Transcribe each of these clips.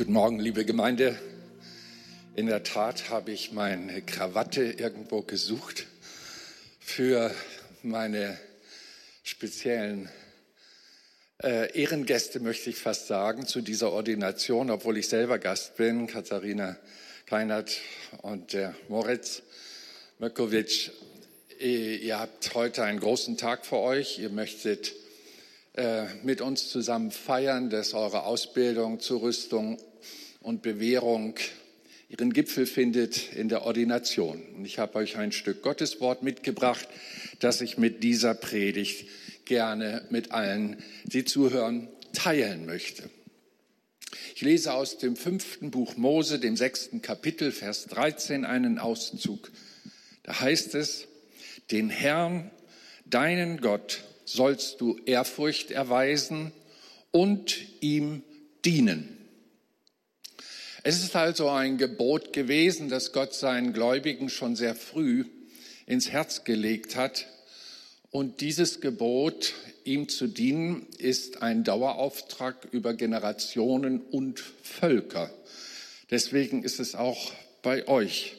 Guten Morgen, liebe Gemeinde. In der Tat habe ich meine Krawatte irgendwo gesucht für meine speziellen äh, Ehrengäste, möchte ich fast sagen, zu dieser Ordination, obwohl ich selber Gast bin, Katharina Kleinert und der Moritz Mökowitsch. Ihr habt heute einen großen Tag vor euch. Ihr möchtet mit uns zusammen feiern, dass eure Ausbildung zur Rüstung und Bewährung ihren Gipfel findet in der Ordination. Und ich habe euch ein Stück Gotteswort mitgebracht, das ich mit dieser Predigt gerne mit allen, die zuhören, teilen möchte. Ich lese aus dem fünften Buch Mose, dem sechsten Kapitel, Vers 13, einen Auszug. Da heißt es, den Herrn, deinen Gott, sollst du Ehrfurcht erweisen und ihm dienen. Es ist also ein Gebot gewesen, das Gott seinen Gläubigen schon sehr früh ins Herz gelegt hat. Und dieses Gebot, ihm zu dienen, ist ein Dauerauftrag über Generationen und Völker. Deswegen ist es auch bei euch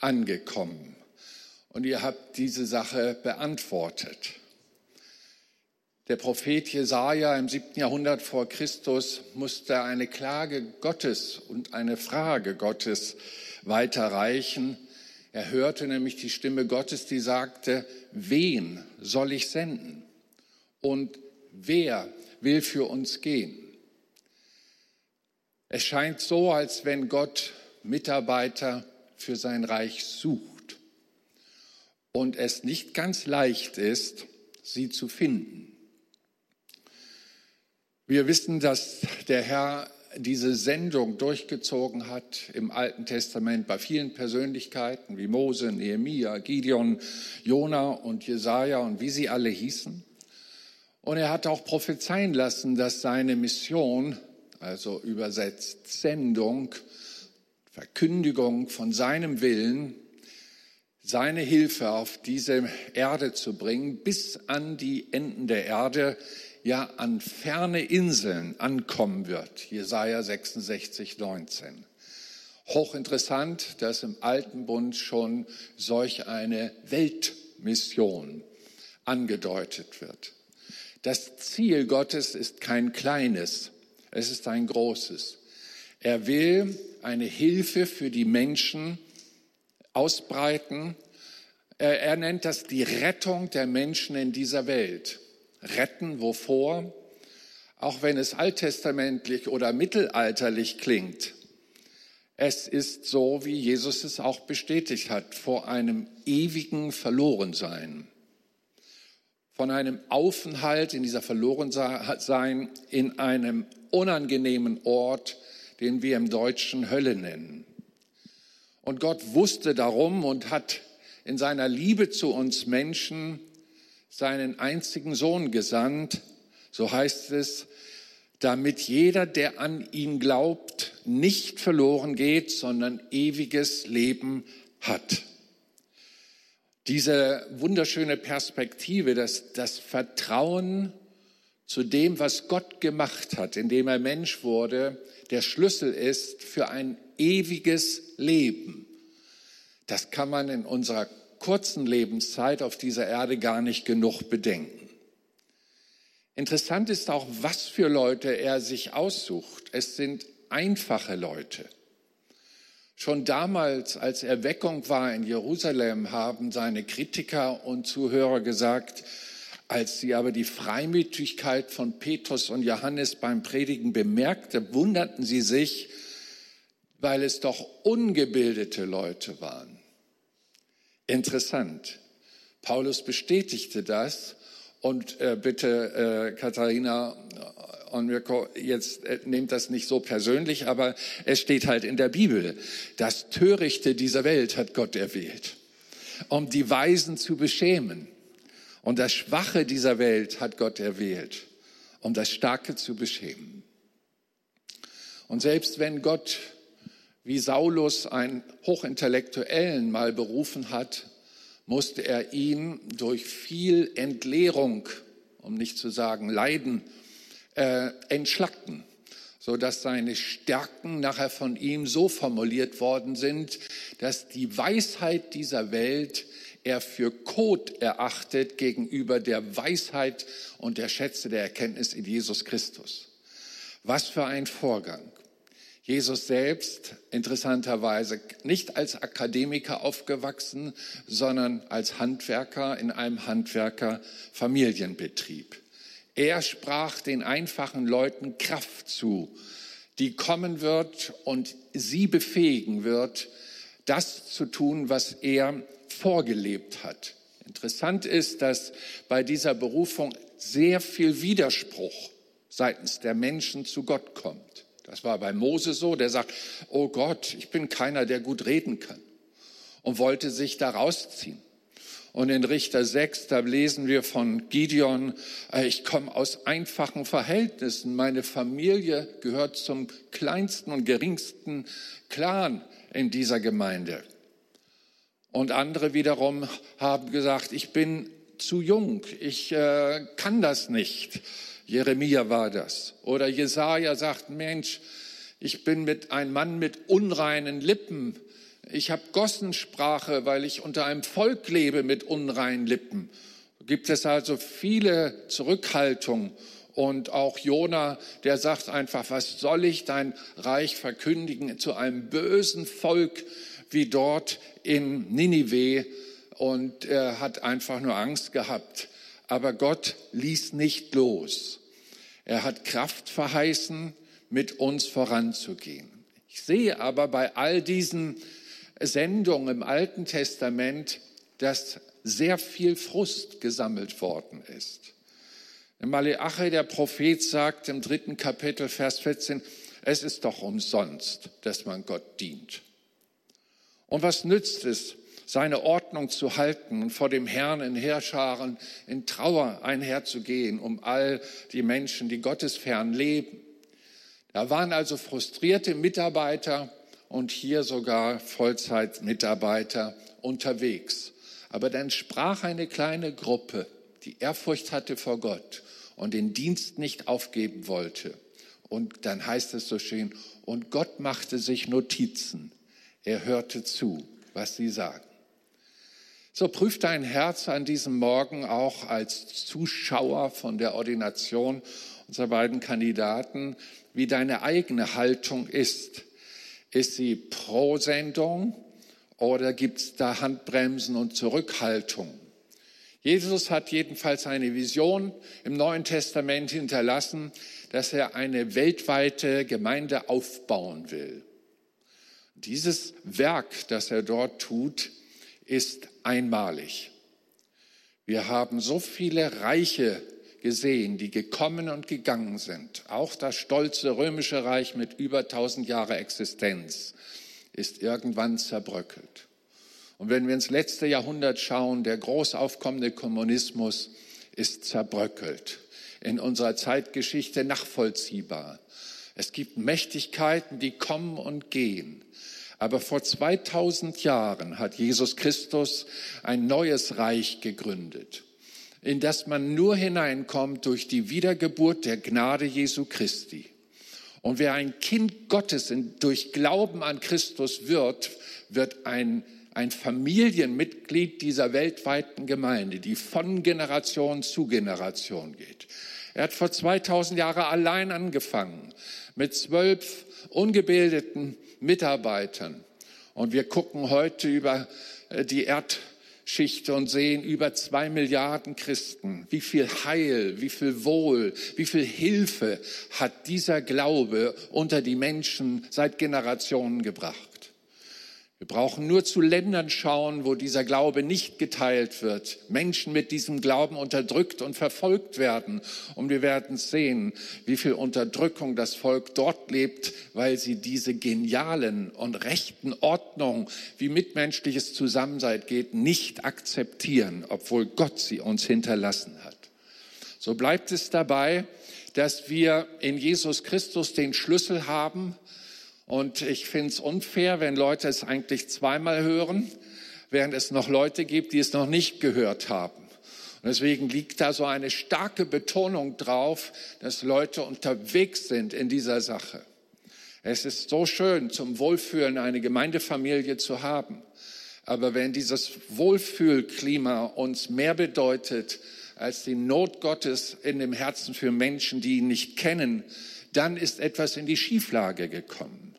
angekommen. Und ihr habt diese Sache beantwortet. Der Prophet Jesaja im siebten Jahrhundert vor Christus musste eine Klage Gottes und eine Frage Gottes weiterreichen. Er hörte nämlich die Stimme Gottes, die sagte, wen soll ich senden? Und wer will für uns gehen? Es scheint so, als wenn Gott Mitarbeiter für sein Reich sucht und es nicht ganz leicht ist, sie zu finden. Wir wissen, dass der Herr diese Sendung durchgezogen hat im Alten Testament bei vielen Persönlichkeiten wie Mose, Nehemia, Gideon, Jona und Jesaja und wie sie alle hießen. Und er hat auch prophezeien lassen, dass seine Mission, also übersetzt Sendung, Verkündigung von seinem Willen, seine Hilfe auf diese Erde zu bringen, bis an die Enden der Erde ja an ferne Inseln ankommen wird. Jesaja 66, 19. Hochinteressant, dass im Alten Bund schon solch eine Weltmission angedeutet wird. Das Ziel Gottes ist kein kleines, es ist ein großes. Er will eine Hilfe für die Menschen ausbreiten. Er, er nennt das die Rettung der Menschen in dieser Welt retten. Wovor? Auch wenn es alttestamentlich oder mittelalterlich klingt. Es ist so, wie Jesus es auch bestätigt hat, vor einem ewigen Verlorensein. Von einem Aufenthalt in dieser Verlorensein in einem unangenehmen Ort, den wir im Deutschen Hölle nennen. Und Gott wusste darum und hat in seiner Liebe zu uns Menschen seinen einzigen Sohn gesandt, so heißt es, damit jeder, der an ihn glaubt, nicht verloren geht, sondern ewiges Leben hat. Diese wunderschöne Perspektive, dass das Vertrauen zu dem, was Gott gemacht hat, indem er Mensch wurde, der Schlüssel ist für ein ewiges Leben. Das kann man in unserer kurzen Lebenszeit auf dieser Erde gar nicht genug bedenken. Interessant ist auch, was für Leute er sich aussucht. Es sind einfache Leute. Schon damals, als Erweckung war in Jerusalem, haben seine Kritiker und Zuhörer gesagt, als sie aber die Freimütigkeit von Petrus und Johannes beim Predigen bemerkte, wunderten sie sich, weil es doch ungebildete Leute waren. Interessant. Paulus bestätigte das und äh, bitte äh, Katharina und Mirko, jetzt äh, nehmt das nicht so persönlich, aber es steht halt in der Bibel. Das Törichte dieser Welt hat Gott erwählt, um die Weisen zu beschämen. Und das Schwache dieser Welt hat Gott erwählt, um das Starke zu beschämen. Und selbst wenn Gott wie Saulus einen Hochintellektuellen mal berufen hat, musste er ihn durch viel Entleerung, um nicht zu sagen Leiden, äh, entschlacken, so dass seine Stärken nachher von ihm so formuliert worden sind, dass die Weisheit dieser Welt er für Kot erachtet gegenüber der Weisheit und der Schätze der Erkenntnis in Jesus Christus. Was für ein Vorgang. Jesus selbst, interessanterweise, nicht als Akademiker aufgewachsen, sondern als Handwerker in einem Handwerkerfamilienbetrieb. Er sprach den einfachen Leuten Kraft zu, die kommen wird und sie befähigen wird, das zu tun, was er vorgelebt hat. Interessant ist, dass bei dieser Berufung sehr viel Widerspruch seitens der Menschen zu Gott kommt. Das war bei Mose so, der sagt, oh Gott, ich bin keiner, der gut reden kann und wollte sich da rausziehen. Und in Richter 6, da lesen wir von Gideon, äh, ich komme aus einfachen Verhältnissen. Meine Familie gehört zum kleinsten und geringsten Clan in dieser Gemeinde. Und andere wiederum haben gesagt, ich bin zu jung, ich äh, kann das nicht. Jeremia war das. Oder Jesaja sagt, Mensch, ich bin mit ein Mann mit unreinen Lippen. Ich habe Gossensprache, weil ich unter einem Volk lebe mit unreinen Lippen. Gibt es also viele Zurückhaltungen und auch Jona, der sagt einfach, was soll ich dein Reich verkündigen zu einem bösen Volk wie dort in Ninive und er hat einfach nur Angst gehabt. Aber Gott ließ nicht los. Er hat Kraft verheißen, mit uns voranzugehen. Ich sehe aber bei all diesen Sendungen im Alten Testament, dass sehr viel Frust gesammelt worden ist. Maleachi, der Prophet, sagt im dritten Kapitel, Vers 14, es ist doch umsonst, dass man Gott dient. Und was nützt es, seine Ordnung zu halten und vor dem Herrn in Heerscharen in Trauer einherzugehen um all die Menschen, die gottesfern leben. Da waren also frustrierte Mitarbeiter und hier sogar Vollzeitmitarbeiter unterwegs. Aber dann sprach eine kleine Gruppe, die Ehrfurcht hatte vor Gott und den Dienst nicht aufgeben wollte. Und dann heißt es so schön, und Gott machte sich Notizen. Er hörte zu, was sie sagen. So prüft dein Herz an diesem Morgen auch als Zuschauer von der Ordination unserer beiden Kandidaten, wie deine eigene Haltung ist. Ist sie pro Sendung oder gibt es da Handbremsen und Zurückhaltung? Jesus hat jedenfalls eine Vision im Neuen Testament hinterlassen, dass er eine weltweite Gemeinde aufbauen will. Dieses Werk, das er dort tut, ist einmalig. Wir haben so viele Reiche gesehen, die gekommen und gegangen sind. Auch das stolze römische Reich mit über 1000 Jahre Existenz ist irgendwann zerbröckelt. Und wenn wir ins letzte Jahrhundert schauen, der groß aufkommende Kommunismus ist zerbröckelt. In unserer Zeitgeschichte nachvollziehbar. Es gibt Mächtigkeiten, die kommen und gehen. Aber vor 2000 Jahren hat Jesus Christus ein neues Reich gegründet, in das man nur hineinkommt durch die Wiedergeburt der Gnade Jesu Christi. Und wer ein Kind Gottes durch Glauben an Christus wird, wird ein, ein Familienmitglied dieser weltweiten Gemeinde, die von Generation zu Generation geht. Er hat vor 2000 Jahren allein angefangen mit zwölf ungebildeten Mitarbeitern. Und wir gucken heute über äh, die Erdschicht und sehen über zwei Milliarden Christen. Wie viel Heil, wie viel Wohl, wie viel Hilfe hat dieser Glaube unter die Menschen seit Generationen gebracht. Wir brauchen nur zu Ländern schauen, wo dieser Glaube nicht geteilt wird, Menschen mit diesem Glauben unterdrückt und verfolgt werden. Und wir werden sehen, wie viel Unterdrückung das Volk dort lebt, weil sie diese genialen und rechten Ordnungen, wie mitmenschliches Zusammensein geht, nicht akzeptieren, obwohl Gott sie uns hinterlassen hat. So bleibt es dabei, dass wir in Jesus Christus den Schlüssel haben, und ich finde es unfair, wenn Leute es eigentlich zweimal hören, während es noch Leute gibt, die es noch nicht gehört haben. Und deswegen liegt da so eine starke Betonung drauf, dass Leute unterwegs sind in dieser Sache. Es ist so schön, zum Wohlfühlen eine Gemeindefamilie zu haben. Aber wenn dieses Wohlfühlklima uns mehr bedeutet als die Not Gottes in dem Herzen für Menschen, die ihn nicht kennen, dann ist etwas in die Schieflage gekommen.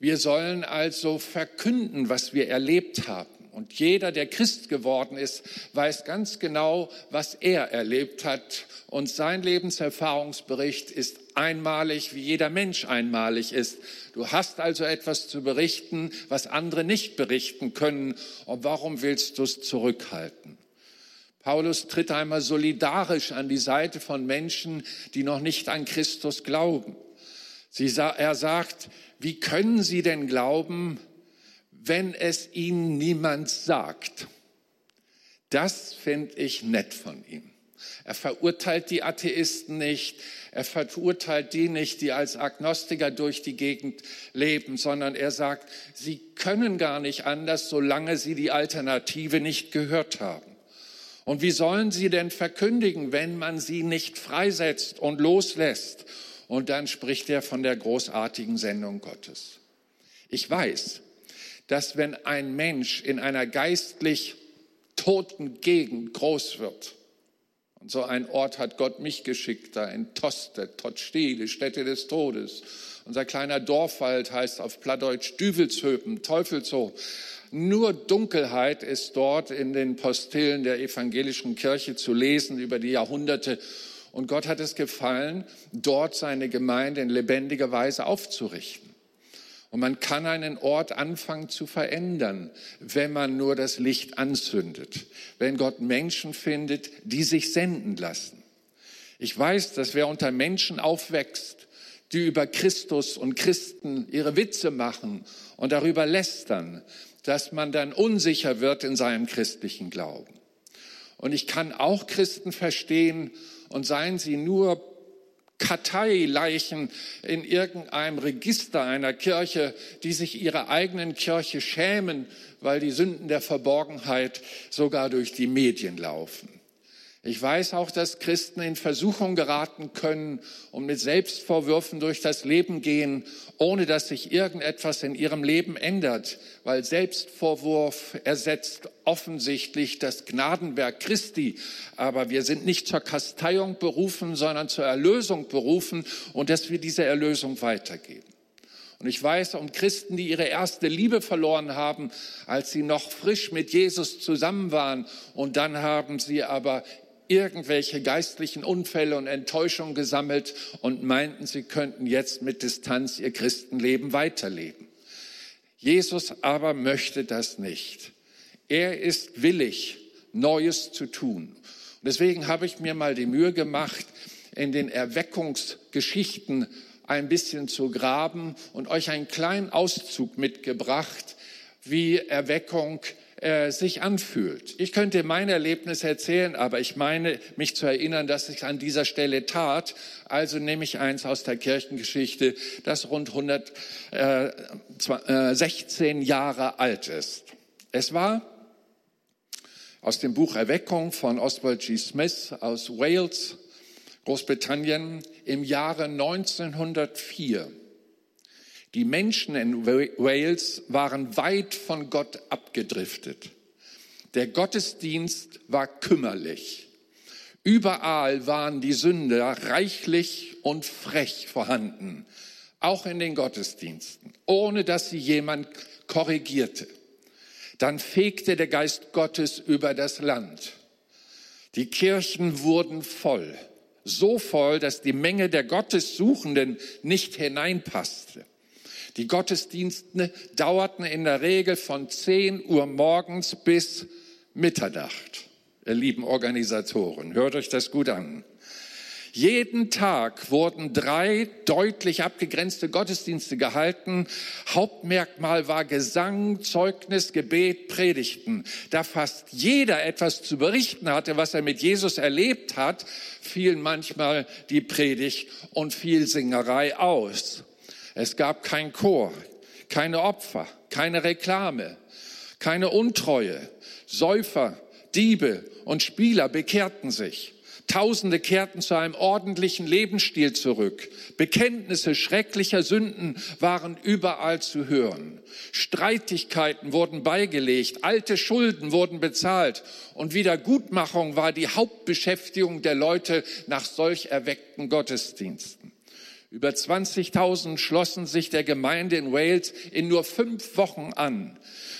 Wir sollen also verkünden, was wir erlebt haben. Und jeder, der Christ geworden ist, weiß ganz genau, was er erlebt hat. Und sein Lebenserfahrungsbericht ist einmalig, wie jeder Mensch einmalig ist. Du hast also etwas zu berichten, was andere nicht berichten können. Und warum willst du es zurückhalten? Paulus tritt einmal solidarisch an die Seite von Menschen, die noch nicht an Christus glauben. Sie, er sagt, wie können sie denn glauben, wenn es ihnen niemand sagt. Das finde ich nett von ihm. Er verurteilt die Atheisten nicht, er verurteilt die nicht, die als Agnostiker durch die Gegend leben, sondern er sagt, sie können gar nicht anders, solange sie die Alternative nicht gehört haben. Und wie sollen sie denn verkündigen, wenn man sie nicht freisetzt und loslässt? Und dann spricht er von der großartigen Sendung Gottes. Ich weiß, dass wenn ein Mensch in einer geistlich toten Gegend groß wird, und so ein Ort hat Gott mich geschickt, da in Toste, Totsti, die Stätte des Todes. Unser kleiner Dorfwald heißt auf Plattdeutsch Düvelshöpen, Teufelshof. Nur Dunkelheit ist dort in den Postillen der evangelischen Kirche zu lesen über die Jahrhunderte. Und Gott hat es gefallen, dort seine Gemeinde in lebendiger Weise aufzurichten. Und man kann einen Ort anfangen zu verändern, wenn man nur das Licht anzündet, wenn Gott Menschen findet, die sich senden lassen. Ich weiß, dass wer unter Menschen aufwächst, die über Christus und Christen ihre Witze machen und darüber lästern, dass man dann unsicher wird in seinem christlichen Glauben. Und ich kann auch Christen verstehen, und seien sie nur Karteileichen in irgendeinem Register einer Kirche, die sich ihrer eigenen Kirche schämen, weil die Sünden der Verborgenheit sogar durch die Medien laufen. Ich weiß auch, dass Christen in Versuchung geraten können und mit Selbstvorwürfen durch das Leben gehen, ohne dass sich irgendetwas in ihrem Leben ändert, weil Selbstvorwurf ersetzt offensichtlich das Gnadenwerk Christi. Aber wir sind nicht zur Kasteiung berufen, sondern zur Erlösung berufen und dass wir diese Erlösung weitergeben. Und ich weiß um Christen, die ihre erste Liebe verloren haben, als sie noch frisch mit Jesus zusammen waren. Und dann haben sie aber irgendwelche geistlichen Unfälle und Enttäuschungen gesammelt und meinten, sie könnten jetzt mit Distanz ihr Christenleben weiterleben. Jesus aber möchte das nicht. Er ist willig, Neues zu tun. Und deswegen habe ich mir mal die Mühe gemacht, in den Erweckungsgeschichten ein bisschen zu graben und euch einen kleinen Auszug mitgebracht, wie Erweckung äh, sich anfühlt. Ich könnte mein Erlebnis erzählen, aber ich meine, mich zu erinnern, dass ich an dieser Stelle tat. Also nehme ich eins aus der Kirchengeschichte, das rund 116 äh, Jahre alt ist. Es war aus dem Buch Erweckung von Oswald G. Smith aus Wales, Großbritannien, im Jahre 1904. Die Menschen in Wales waren weit von Gott abgedriftet. Der Gottesdienst war kümmerlich. Überall waren die Sünder reichlich und frech vorhanden, auch in den Gottesdiensten, ohne dass sie jemand korrigierte. Dann fegte der Geist Gottes über das Land. Die Kirchen wurden voll, so voll, dass die Menge der Gottessuchenden nicht hineinpasste. Die Gottesdienste dauerten in der Regel von 10 Uhr morgens bis Mitternacht. Ihr lieben Organisatoren, hört euch das gut an. Jeden Tag wurden drei deutlich abgegrenzte Gottesdienste gehalten. Hauptmerkmal war Gesang, Zeugnis, Gebet, Predigten. Da fast jeder etwas zu berichten hatte, was er mit Jesus erlebt hat, fielen manchmal die Predigt und viel Singerei aus. Es gab kein Chor, keine Opfer, keine Reklame, keine Untreue, Säufer, Diebe und Spieler bekehrten sich. Tausende kehrten zu einem ordentlichen Lebensstil zurück. Bekenntnisse schrecklicher Sünden waren überall zu hören. Streitigkeiten wurden beigelegt, alte Schulden wurden bezahlt und Wiedergutmachung war die Hauptbeschäftigung der Leute nach solch erweckten Gottesdiensten. Über 20.000 schlossen sich der Gemeinde in Wales in nur fünf Wochen an.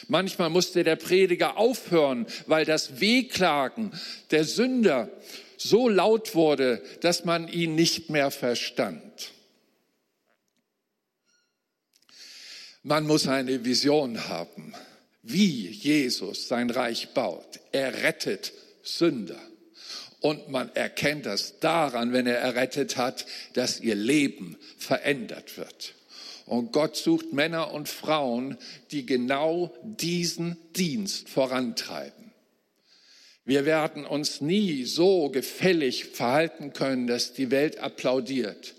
Manchmal musste der Prediger aufhören, weil das Wehklagen der Sünder so laut wurde, dass man ihn nicht mehr verstand. Man muss eine Vision haben, wie Jesus sein Reich baut. Er rettet Sünder. Und man erkennt das daran, wenn er errettet hat, dass ihr Leben verändert wird. Und Gott sucht Männer und Frauen, die genau diesen Dienst vorantreiben. Wir werden uns nie so gefällig verhalten können, dass die Welt applaudiert.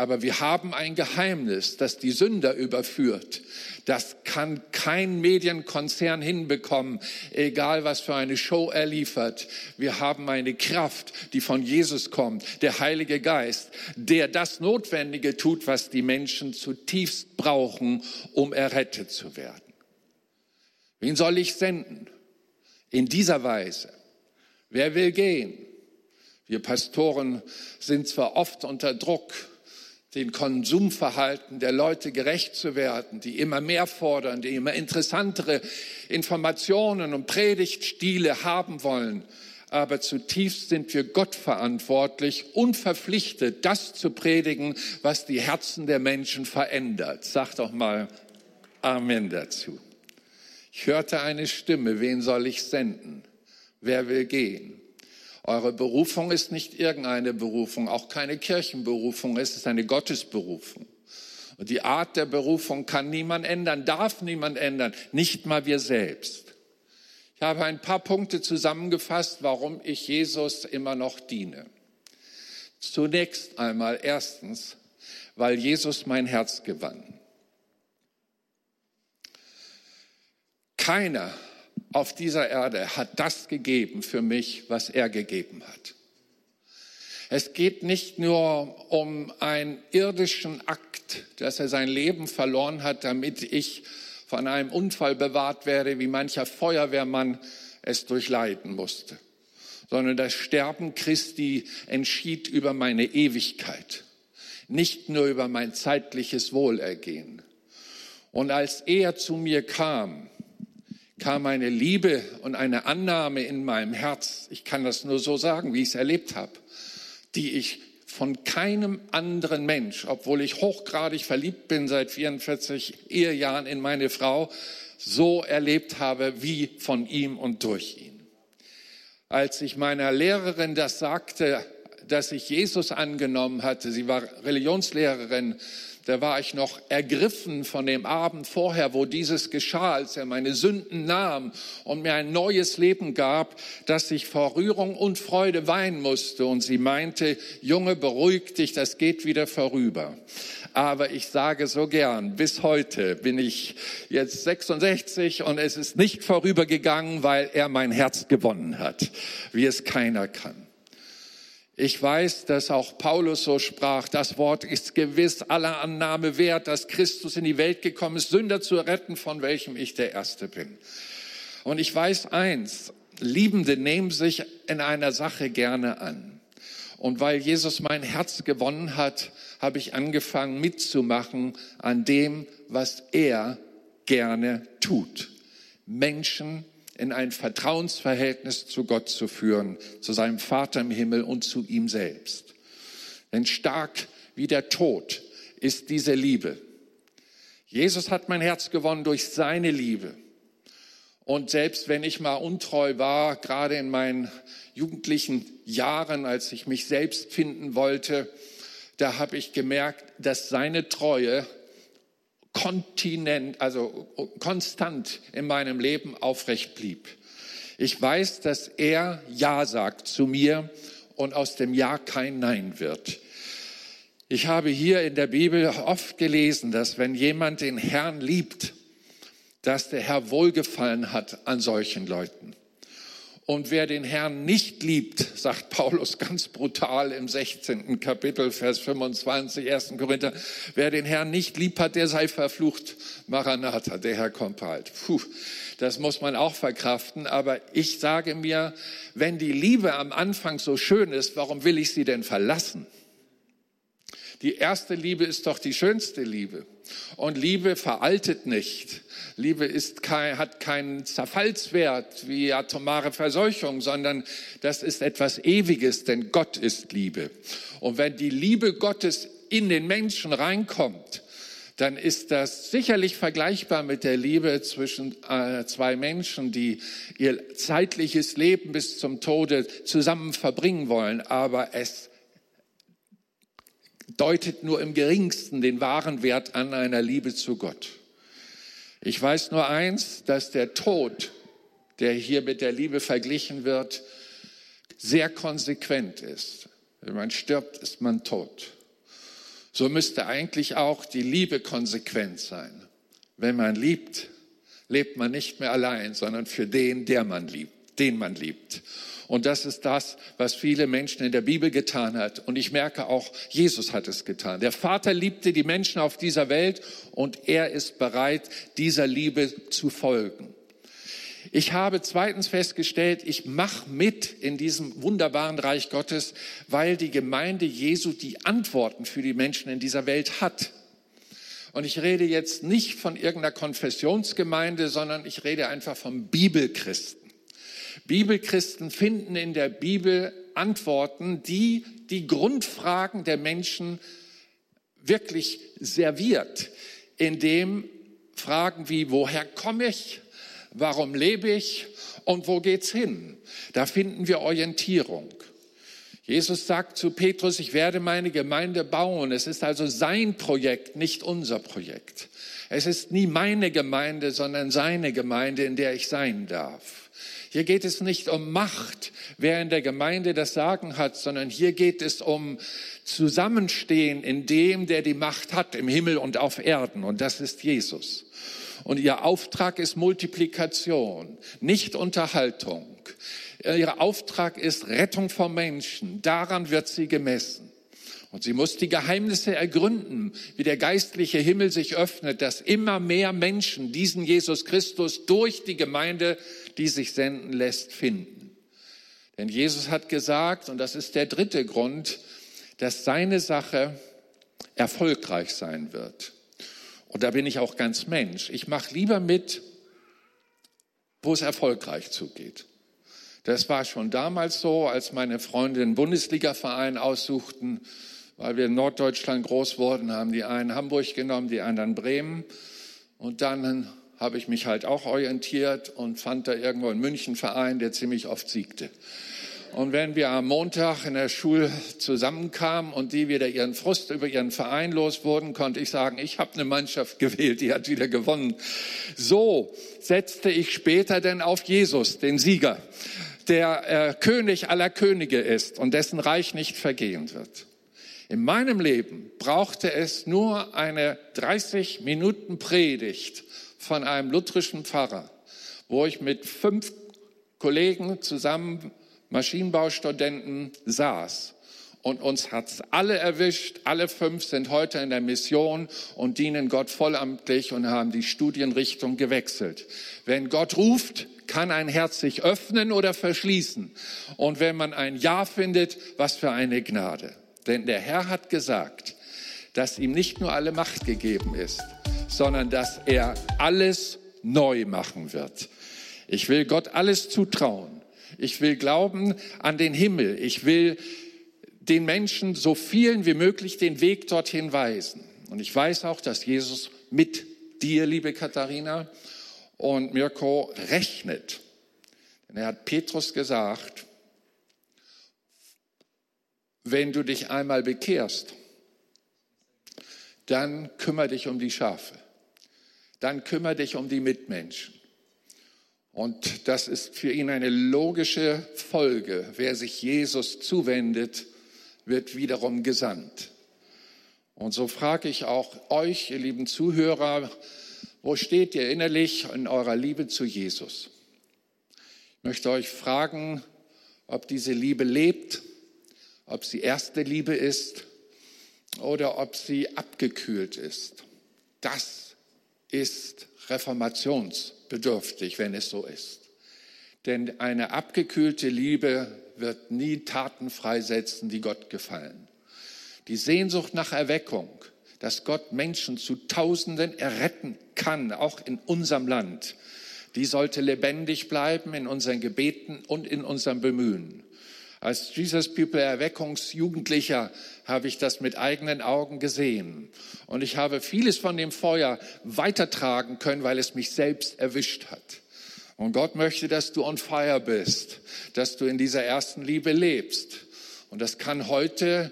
Aber wir haben ein Geheimnis, das die Sünder überführt. Das kann kein Medienkonzern hinbekommen, egal was für eine Show er liefert. Wir haben eine Kraft, die von Jesus kommt, der Heilige Geist, der das Notwendige tut, was die Menschen zutiefst brauchen, um errettet zu werden. Wen soll ich senden? In dieser Weise Wer will gehen? Wir Pastoren sind zwar oft unter Druck, den Konsumverhalten der Leute gerecht zu werden, die immer mehr fordern, die immer interessantere Informationen und Predigtstile haben wollen. Aber zutiefst sind wir Gott verantwortlich und verpflichtet, das zu predigen, was die Herzen der Menschen verändert. Sag doch mal Amen dazu. Ich hörte eine Stimme, wen soll ich senden? Wer will gehen? Eure Berufung ist nicht irgendeine Berufung, auch keine Kirchenberufung, es ist eine Gottesberufung. Und die Art der Berufung kann niemand ändern, darf niemand ändern, nicht mal wir selbst. Ich habe ein paar Punkte zusammengefasst, warum ich Jesus immer noch diene. Zunächst einmal erstens, weil Jesus mein Herz gewann. Keiner auf dieser Erde hat das gegeben für mich, was er gegeben hat. Es geht nicht nur um einen irdischen Akt, dass er sein Leben verloren hat, damit ich von einem Unfall bewahrt werde, wie mancher Feuerwehrmann es durchleiden musste, sondern das Sterben Christi entschied über meine Ewigkeit, nicht nur über mein zeitliches Wohlergehen. Und als er zu mir kam, kam eine Liebe und eine Annahme in meinem Herz. Ich kann das nur so sagen, wie ich es erlebt habe, die ich von keinem anderen Mensch, obwohl ich hochgradig verliebt bin seit 44 Ehejahren in meine Frau, so erlebt habe wie von ihm und durch ihn. Als ich meiner Lehrerin das sagte, dass ich Jesus angenommen hatte, sie war Religionslehrerin, da war ich noch ergriffen von dem Abend vorher, wo dieses geschah, als er meine Sünden nahm und mir ein neues Leben gab, dass ich vor Rührung und Freude weinen musste. Und sie meinte, Junge, beruhig dich, das geht wieder vorüber. Aber ich sage so gern, bis heute bin ich jetzt 66 und es ist nicht vorübergegangen, weil er mein Herz gewonnen hat, wie es keiner kann. Ich weiß, dass auch Paulus so sprach, das Wort ist gewiss aller Annahme wert, dass Christus in die Welt gekommen ist, Sünder zu retten, von welchem ich der Erste bin. Und ich weiß eins, Liebende nehmen sich in einer Sache gerne an. Und weil Jesus mein Herz gewonnen hat, habe ich angefangen mitzumachen an dem, was er gerne tut. Menschen in ein Vertrauensverhältnis zu Gott zu führen, zu seinem Vater im Himmel und zu ihm selbst. Denn stark wie der Tod ist diese Liebe. Jesus hat mein Herz gewonnen durch seine Liebe. Und selbst wenn ich mal untreu war, gerade in meinen jugendlichen Jahren, als ich mich selbst finden wollte, da habe ich gemerkt, dass seine Treue kontinent, also konstant in meinem Leben aufrecht blieb. Ich weiß, dass er Ja sagt zu mir und aus dem Ja kein Nein wird. Ich habe hier in der Bibel oft gelesen, dass wenn jemand den Herrn liebt, dass der Herr Wohlgefallen hat an solchen Leuten. Und wer den Herrn nicht liebt, sagt Paulus ganz brutal im 16. Kapitel, Vers 25, 1. Korinther, wer den Herrn nicht lieb hat, der sei verflucht. Maranatha, der Herr kommt bald. Puh, das muss man auch verkraften. Aber ich sage mir, wenn die Liebe am Anfang so schön ist, warum will ich sie denn verlassen? Die erste Liebe ist doch die schönste Liebe. Und Liebe veraltet nicht. Liebe ist kein, hat keinen Zerfallswert wie atomare Verseuchung, sondern das ist etwas Ewiges, denn Gott ist Liebe. Und wenn die Liebe Gottes in den Menschen reinkommt, dann ist das sicherlich vergleichbar mit der Liebe zwischen äh, zwei Menschen, die ihr zeitliches Leben bis zum Tode zusammen verbringen wollen. Aber es deutet nur im geringsten den wahren Wert an einer Liebe zu Gott. Ich weiß nur eins, dass der Tod, der hier mit der Liebe verglichen wird, sehr konsequent ist. Wenn man stirbt, ist man tot. So müsste eigentlich auch die Liebe konsequent sein. Wenn man liebt, lebt man nicht mehr allein, sondern für den, der man liebt, den man liebt. Und das ist das, was viele Menschen in der Bibel getan hat. Und ich merke auch, Jesus hat es getan. Der Vater liebte die Menschen auf dieser Welt und er ist bereit, dieser Liebe zu folgen. Ich habe zweitens festgestellt, ich mache mit in diesem wunderbaren Reich Gottes, weil die Gemeinde Jesu die Antworten für die Menschen in dieser Welt hat. Und ich rede jetzt nicht von irgendeiner Konfessionsgemeinde, sondern ich rede einfach vom Bibelchristen. Bibelchristen finden in der Bibel Antworten, die die Grundfragen der Menschen wirklich serviert, indem Fragen wie, woher komme ich, warum lebe ich und wo geht's hin? Da finden wir Orientierung. Jesus sagt zu Petrus, ich werde meine Gemeinde bauen. Es ist also sein Projekt, nicht unser Projekt. Es ist nie meine Gemeinde, sondern seine Gemeinde, in der ich sein darf. Hier geht es nicht um Macht, wer in der Gemeinde das Sagen hat, sondern hier geht es um Zusammenstehen in dem, der die Macht hat im Himmel und auf Erden. Und das ist Jesus. Und ihr Auftrag ist Multiplikation, nicht Unterhaltung. Ihr Auftrag ist Rettung von Menschen. Daran wird sie gemessen. Und sie muss die Geheimnisse ergründen, wie der geistliche Himmel sich öffnet, dass immer mehr Menschen diesen Jesus Christus durch die Gemeinde die sich senden lässt, finden. Denn Jesus hat gesagt, und das ist der dritte Grund, dass seine Sache erfolgreich sein wird. Und da bin ich auch ganz Mensch. Ich mache lieber mit, wo es erfolgreich zugeht. Das war schon damals so, als meine Freunde einen Bundesliga-Verein aussuchten, weil wir in Norddeutschland groß wurden, haben die einen Hamburg genommen, die anderen Bremen. Und dann habe ich mich halt auch orientiert und fand da irgendwo einen Münchenverein, der ziemlich oft siegte. Und wenn wir am Montag in der Schule zusammenkamen und die wieder ihren Frust über ihren Verein los wurden, konnte ich sagen, ich habe eine Mannschaft gewählt, die hat wieder gewonnen. So setzte ich später denn auf Jesus, den Sieger, der äh, König aller Könige ist und dessen Reich nicht vergehen wird. In meinem Leben brauchte es nur eine 30 Minuten Predigt von einem lutherischen Pfarrer, wo ich mit fünf Kollegen zusammen Maschinenbaustudenten saß. Und uns hat's alle erwischt. Alle fünf sind heute in der Mission und dienen Gott vollamtlich und haben die Studienrichtung gewechselt. Wenn Gott ruft, kann ein Herz sich öffnen oder verschließen. Und wenn man ein Ja findet, was für eine Gnade. Denn der Herr hat gesagt, dass ihm nicht nur alle Macht gegeben ist, sondern dass er alles neu machen wird. Ich will Gott alles zutrauen. Ich will glauben an den Himmel. Ich will den Menschen so vielen wie möglich den Weg dorthin weisen. Und ich weiß auch, dass Jesus mit dir, liebe Katharina und Mirko, rechnet. Denn er hat Petrus gesagt, wenn du dich einmal bekehrst, dann kümmere dich um die Schafe. Dann kümmere dich um die Mitmenschen. Und das ist für ihn eine logische Folge. Wer sich Jesus zuwendet, wird wiederum gesandt. Und so frage ich auch euch, ihr lieben Zuhörer, wo steht ihr innerlich in eurer Liebe zu Jesus? Ich möchte euch fragen, ob diese Liebe lebt, ob sie erste Liebe ist oder ob sie abgekühlt ist. Das ist reformationsbedürftig, wenn es so ist. Denn eine abgekühlte Liebe wird nie Taten freisetzen, die Gott gefallen. Die Sehnsucht nach Erweckung, dass Gott Menschen zu Tausenden erretten kann, auch in unserem Land, die sollte lebendig bleiben in unseren Gebeten und in unserem Bemühen. Als Jesus People Erweckungsjugendlicher habe ich das mit eigenen Augen gesehen. Und ich habe vieles von dem Feuer weitertragen können, weil es mich selbst erwischt hat. Und Gott möchte, dass du on fire bist, dass du in dieser ersten Liebe lebst. Und das kann heute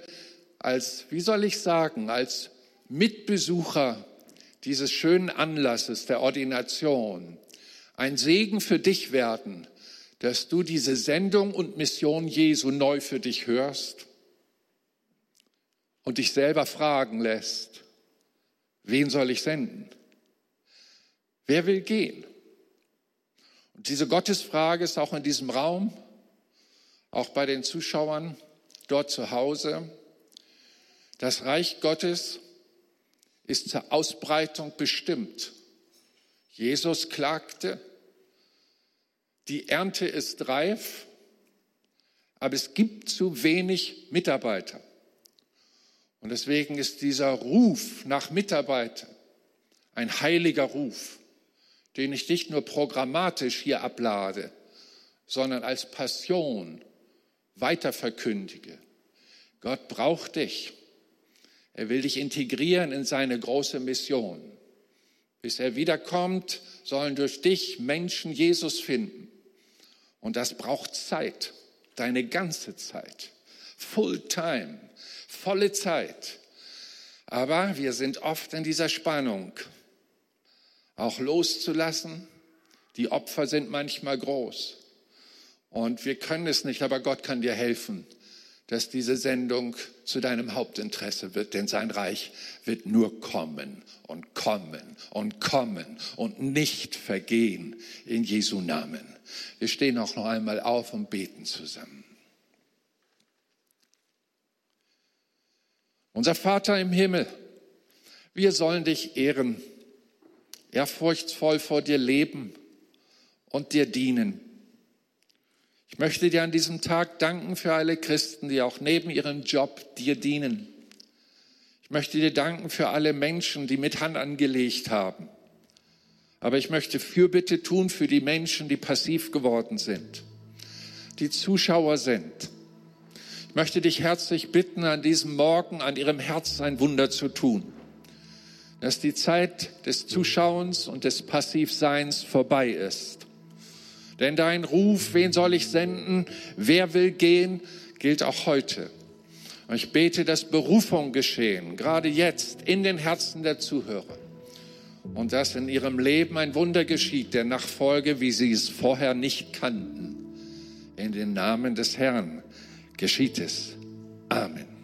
als, wie soll ich sagen, als Mitbesucher dieses schönen Anlasses der Ordination ein Segen für dich werden, dass du diese Sendung und Mission Jesu neu für dich hörst und dich selber fragen lässt, wen soll ich senden? Wer will gehen? Und diese Gottesfrage ist auch in diesem Raum, auch bei den Zuschauern dort zu Hause. Das Reich Gottes ist zur Ausbreitung bestimmt. Jesus klagte, die Ernte ist reif, aber es gibt zu wenig Mitarbeiter. Und deswegen ist dieser Ruf nach Mitarbeitern ein heiliger Ruf den ich nicht nur programmatisch hier ablade, sondern als Passion weiter verkündige. Gott braucht dich. Er will dich integrieren in seine große Mission. Bis er wiederkommt, sollen durch dich Menschen Jesus finden. Und das braucht Zeit, deine ganze Zeit, Full Time, volle Zeit. Aber wir sind oft in dieser Spannung auch loszulassen. Die Opfer sind manchmal groß. Und wir können es nicht, aber Gott kann dir helfen, dass diese Sendung zu deinem Hauptinteresse wird, denn sein Reich wird nur kommen und kommen und kommen und nicht vergehen in Jesu Namen. Wir stehen auch noch einmal auf und beten zusammen. Unser Vater im Himmel, wir sollen dich ehren ehrfurchtsvoll vor dir leben und dir dienen. Ich möchte dir an diesem Tag danken für alle Christen, die auch neben ihrem Job dir dienen. Ich möchte dir danken für alle Menschen, die mit Hand angelegt haben. Aber ich möchte Fürbitte tun für die Menschen, die passiv geworden sind, die Zuschauer sind. Ich möchte dich herzlich bitten, an diesem Morgen an ihrem Herz ein Wunder zu tun dass die Zeit des Zuschauens und des Passivseins vorbei ist. Denn dein Ruf, wen soll ich senden, wer will gehen, gilt auch heute. Und ich bete, dass Berufung geschehen, gerade jetzt in den Herzen der Zuhörer. Und dass in ihrem Leben ein Wunder geschieht, der Nachfolge, wie sie es vorher nicht kannten. In den Namen des Herrn geschieht es. Amen.